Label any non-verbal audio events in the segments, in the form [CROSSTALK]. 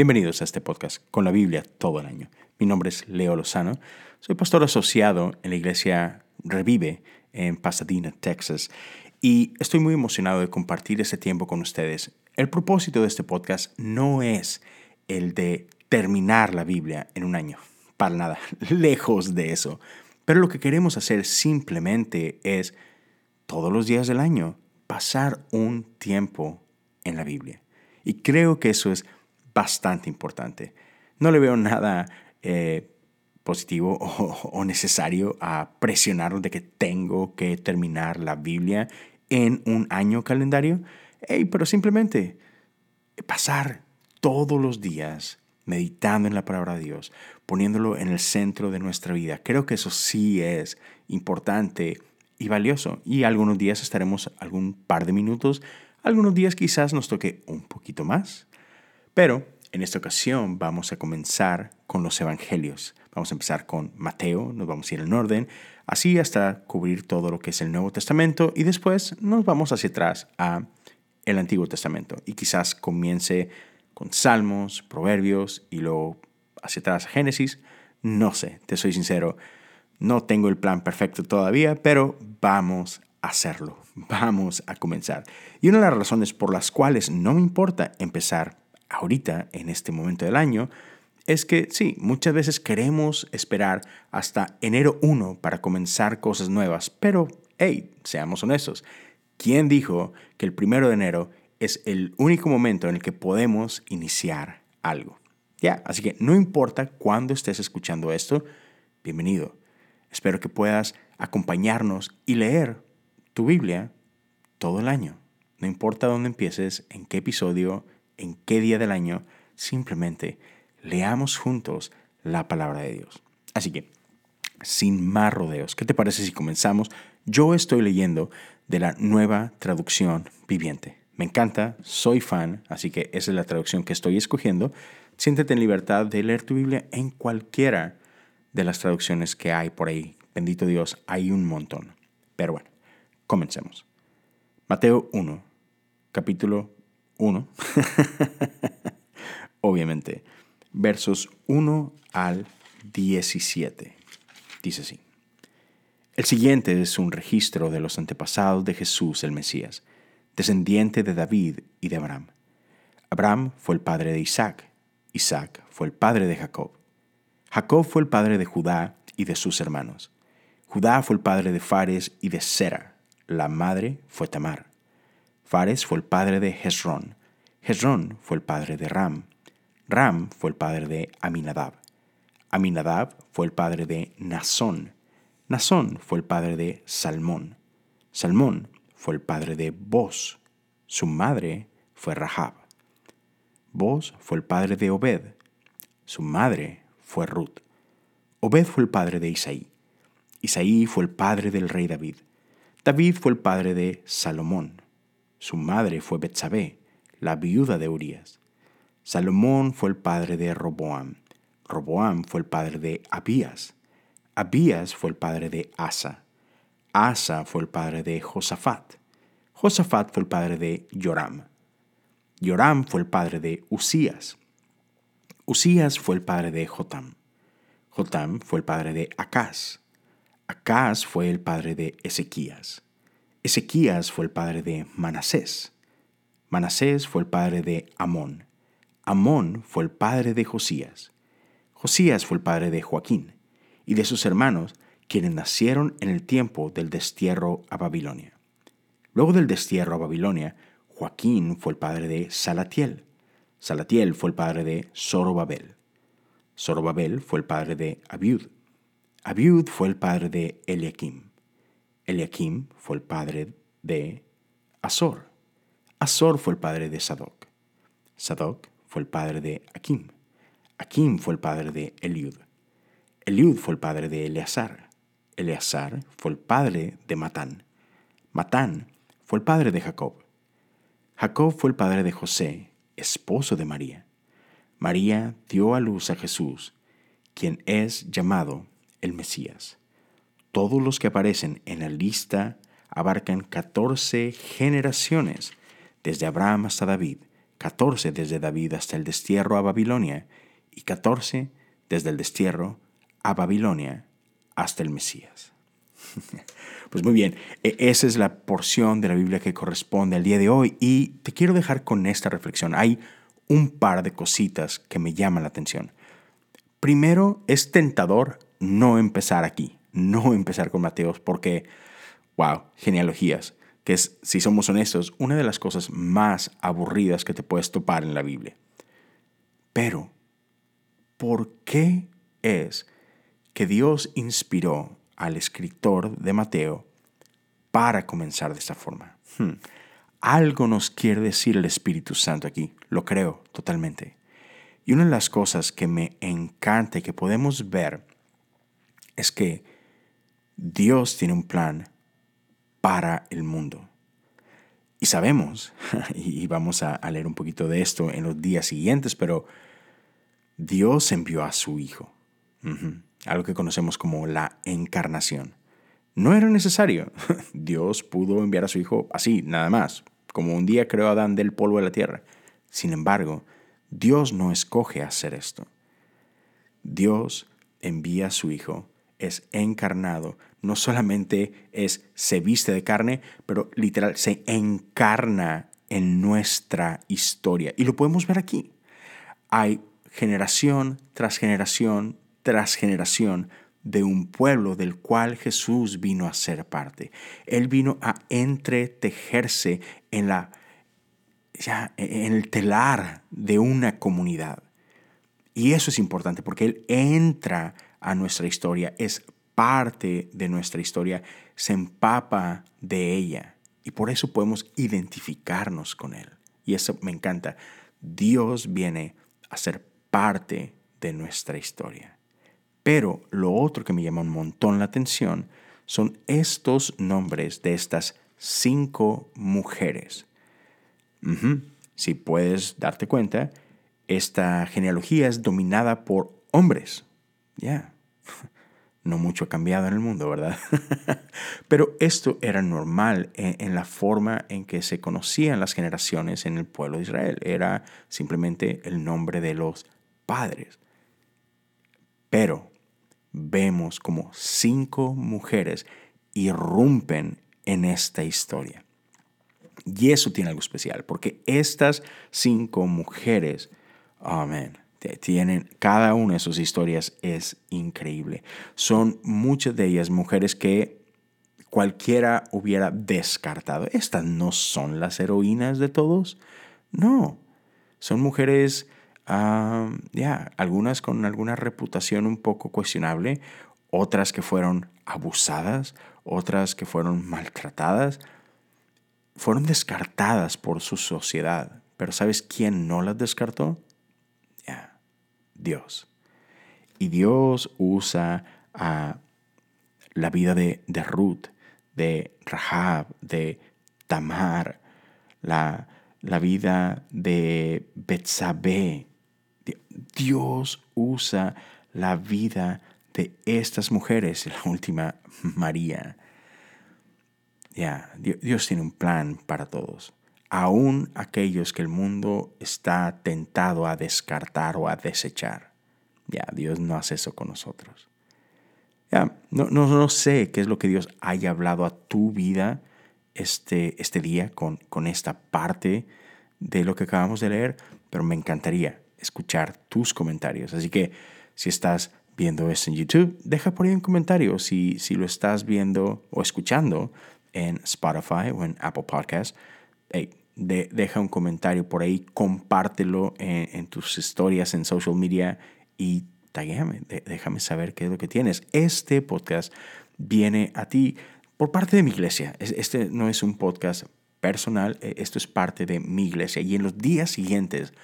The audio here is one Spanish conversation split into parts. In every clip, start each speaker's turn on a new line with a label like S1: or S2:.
S1: Bienvenidos a este podcast con la Biblia todo el año. Mi nombre es Leo Lozano, soy pastor asociado en la iglesia Revive en Pasadena, Texas, y estoy muy emocionado de compartir este tiempo con ustedes. El propósito de este podcast no es el de terminar la Biblia en un año, para nada, [LAUGHS] lejos de eso. Pero lo que queremos hacer simplemente es, todos los días del año, pasar un tiempo en la Biblia. Y creo que eso es bastante importante. No le veo nada eh, positivo [LAUGHS] o, necesario a presionarnos de que tengo que terminar la Biblia en un año calendario, pero simplemente pasar todos los días meditando en la palabra de Dios, poniéndolo en el centro de nuestra vida. Creo que eso sí es importante y valioso. Y algunos días estaremos algún par de minutos, algunos días quizás nos toque un poquito más, pero en esta ocasión vamos a comenzar con los evangelios. Vamos a empezar con Mateo, nos vamos a ir en orden, así hasta cubrir todo lo que es el Nuevo Testamento y después nos vamos hacia atrás a el Antiguo Testamento y quizás comience con Salmos, Proverbios y luego hacia atrás a Génesis. No sé, te soy sincero, no tengo el plan perfecto todavía, pero vamos a hacerlo, [LAUGHS] vamos a comenzar. Y una de las razones por las cuales no me importa empezar ahorita, en este momento del año, es que sí, muchas veces queremos esperar hasta enero 1 para comenzar cosas nuevas, pero hey, seamos honestos, ¿quién dijo que el primero de enero es el único momento en el que podemos iniciar algo? Ya, así que no importa cuándo estés escuchando esto, bienvenido. Espero que puedas acompañarnos y leer tu Biblia todo el año. No importa dónde empieces, en qué episodio, en qué día del año, simplemente leamos juntos la palabra de Dios. Así que, sin más rodeos, ¿qué te parece si comenzamos? Yo estoy leyendo de la nueva traducción viviente. Me encanta, soy fan, así que esa es la traducción que estoy escogiendo. Siéntete en libertad de leer tu Biblia en cualquiera de las traducciones que hay por ahí. Bendito Dios, hay un montón. Pero bueno, comencemos. Mateo 1, capítulo 1, [LAUGHS] obviamente, versos 1 al 17. Dice así. El siguiente es un registro de los antepasados de Jesús el Mesías, descendiente de David y de Abraham. Abraham fue el padre de Isaac, Isaac fue el padre de Jacob. Jacob fue el padre de Judá y de sus hermanos. Judá fue el padre de Fares y de Sera. La madre fue Tamar. Fares fue el padre de Hezrón. Hezrón fue el padre de Ram. Ram fue el padre de Aminadab. Aminadab fue el padre de Nazón. Nazón fue el padre de Salmón. Salmón fue el padre de Boz. Su madre fue Rahab. Boz fue el padre de Obed. Su madre fue Ruth. Obed fue el padre de Isaí. Isaí fue el padre del rey David. David fue el padre de Salomón. Su madre fue Betsabé, la viuda de Urias. Salomón fue el padre de Roboam. Roboam fue el padre de Abías. Abías fue el padre de Asa. Asa fue el padre de Josafat. Josafat fue el padre de Joram. Joram fue el padre de Usías. Usías fue el padre de Jotam. Jotam fue el padre de Acaz. Acaz fue el padre de Ezequías. Ezequías fue el padre de Manasés. Manasés fue el padre de Amón. Amón fue el padre de Josías. Josías fue el padre de Joaquín y de sus hermanos, quienes nacieron en el tiempo del destierro a Babilonia. Luego del destierro a Babilonia, Joaquín fue el padre de Salatiel. Salatiel fue el padre de Zorobabel. Zorobabel fue el padre de Abiud. Abiud fue el padre de Eliakim. Eliakim fue el padre de Azor. Azor fue el padre de Sadoc. Sadoc fue el padre de Akim. Akim fue el padre de Eliud. Eliud fue el padre de Eleazar. Eleazar fue el padre de Matán. Matán fue el padre de Jacob. Jacob fue el padre de José, esposo de María. María dio a luz a Jesús, quien es llamado el Mesías. Todos los que aparecen en la lista abarcan 14 generaciones, desde Abraham hasta David, 14 desde David hasta el destierro a Babilonia y 14 desde el destierro a Babilonia hasta el Mesías. [LAUGHS] Pues muy bien, e-, esa es la porción de la Biblia que corresponde al día de hoy y te quiero dejar con esta reflexión. Hay un par de cositas que me llaman la atención. Primero, es tentador no empezar aquí, no empezar con Mateos, porque, wow, genealogías, que es, si somos honestos, una de las cosas más aburridas que te puedes topar en la Biblia. Pero, ¿por qué es que Dios inspiró al escritor de Mateo para comenzar de esta forma. Hmm. Algo nos quiere decir el Espíritu Santo aquí, lo creo totalmente. Y una de las cosas que me encanta y que podemos ver es que Dios tiene un plan para el mundo. Y sabemos, [LAUGHS] y vamos a, leer un poquito de esto en los días siguientes, pero Dios envió a su Hijo algo que conocemos como la encarnación. No era necesario. [LAUGHS] Dios pudo enviar a su Hijo así, nada más, como un día creó a Adán del polvo de la tierra. Sin embargo, Dios no escoge hacer esto. Dios envía a su Hijo, es encarnado, no solamente es se viste de carne, pero literal se encarna en nuestra historia. Y lo podemos ver aquí. Hay generación tras generación tras generación de un pueblo del cual Jesús vino a ser parte. Él vino a entretejerse en, la, ya, en el telar de una comunidad. Y eso es importante porque Él entra a nuestra historia, es parte de nuestra historia, se empapa de ella. Y por eso podemos identificarnos con Él. Y eso me encanta. Dios viene a ser parte de nuestra historia. Pero lo otro que me llama un montón la atención son estos nombres de estas cinco mujeres. Si puedes darte cuenta, esta genealogía es dominada por hombres. Ya, no mucho ha cambiado en el mundo, ¿verdad? [LAUGHS] Pero esto era normal en, la forma en que se conocían las generaciones en el pueblo de Israel. Era simplemente el nombre de los padres. Pero vemos como cinco mujeres irrumpen en esta historia. Y eso tiene algo especial, porque estas cinco mujeres, amén, tienen, cada una de sus historias es increíble. Son muchas de ellas mujeres que cualquiera hubiera descartado. Estas no son las heroínas de todos. No, son mujeres ya, algunas con alguna reputación un poco cuestionable, otras que fueron abusadas, otras que fueron maltratadas, fueron descartadas por su sociedad. Pero ¿sabes quién no las descartó? Dios. Y Dios usa la vida de, de Ruth, de Rahab, de Tamar, la, la vida de Betsabé, Dios usa la vida de estas mujeres, la última María. Ya, Dios tiene un plan para todos, aún aquellos que el mundo está tentado a descartar o a desechar. Ya, Dios no hace eso con nosotros. Ya, no, no, no sé qué es lo que Dios haya hablado a tu vida este, este día con, con esta parte de lo que acabamos de leer, pero me encantaría escuchar tus comentarios. Así que si estás viendo esto en YouTube, deja por ahí un comentario. Si, si lo estás viendo o escuchando en Spotify o en Apple Podcasts, deja un comentario por ahí, compártelo en, tus historias en social media y taguéame, déjame saber qué es lo que tienes. Este podcast viene a ti por parte de mi iglesia. Este no es un podcast personal, e, esto es parte de mi iglesia. Y en los días siguientes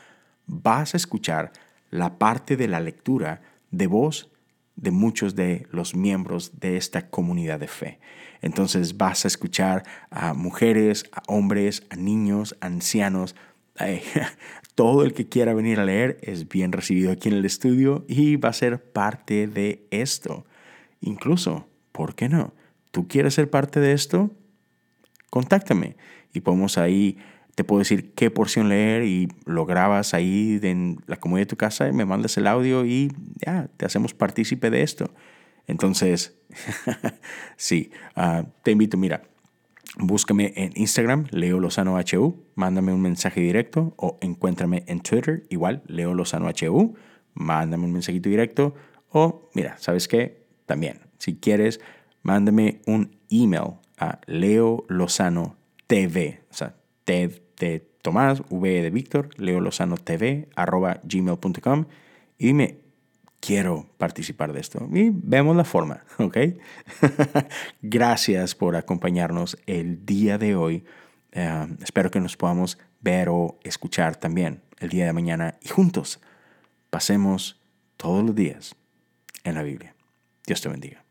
S1: vas a escuchar la parte de la lectura de voz de muchos de los miembros de esta comunidad de fe. Entonces vas a escuchar a mujeres, a hombres, a niños, ancianos. [LAUGHS] todo el que quiera venir a leer es bien recibido aquí en el estudio y va a ser parte de esto. Incluso, ¿por qué no? ¿Tú quieres ser parte de esto? Contáctame y podemos ahí te puedo decir qué porción leer y lo grabas ahí en la comodidad de tu casa y me mandas el audio y ya, te hacemos partícipe de esto. Entonces, [LAUGHS] sí, ah, te invito, mira, búscame en Instagram, Leo Lozano HU, mándame un mensaje directo o encuéntrame en Twitter, igual, Leo Lozano HU, mándame un mensajito directo o, mira, ¿sabes qué? También, si quieres, mándame un email a Leo Lozano TV, o sea, T de Tomás, V de Víctor, Leo Lozano TV, arroba gmail.com y dime, quiero participar de esto. Y vemos la forma, [LAUGHS] ¿ok? [LAUGHS] Gracias por acompañarnos el día de hoy. Eh, espero que nos podamos ver o escuchar también el día de mañana y juntos pasemos todos los días en la Biblia. Dios te bendiga.